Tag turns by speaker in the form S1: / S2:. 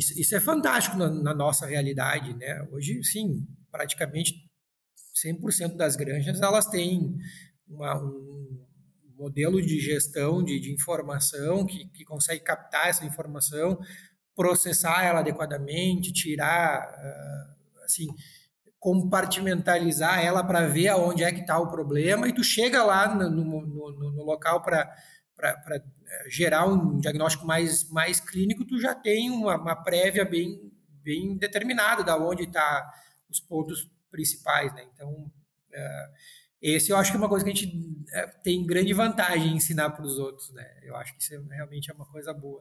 S1: isso, isso é fantástico na, na, nossa realidade, né? Hoje, sim, praticamente 100% das granjas elas têm uma, um modelo de gestão de, de informação que, que consegue captar essa informação, processar ela adequadamente, tirar, uh, assim, compartimentalizar ela para ver aonde é que está o problema e tu chega lá no, no, no, no local para eh, gerar um diagnóstico mais, mais clínico, tu já tem uma, uma prévia bem, bem determinada da onde está os pontos principais, né? Então, uh, esse eu acho que é uma coisa que a gente uh, tem grande vantagem em ensinar para os outros, né? Eu acho que isso é, realmente é uma coisa boa.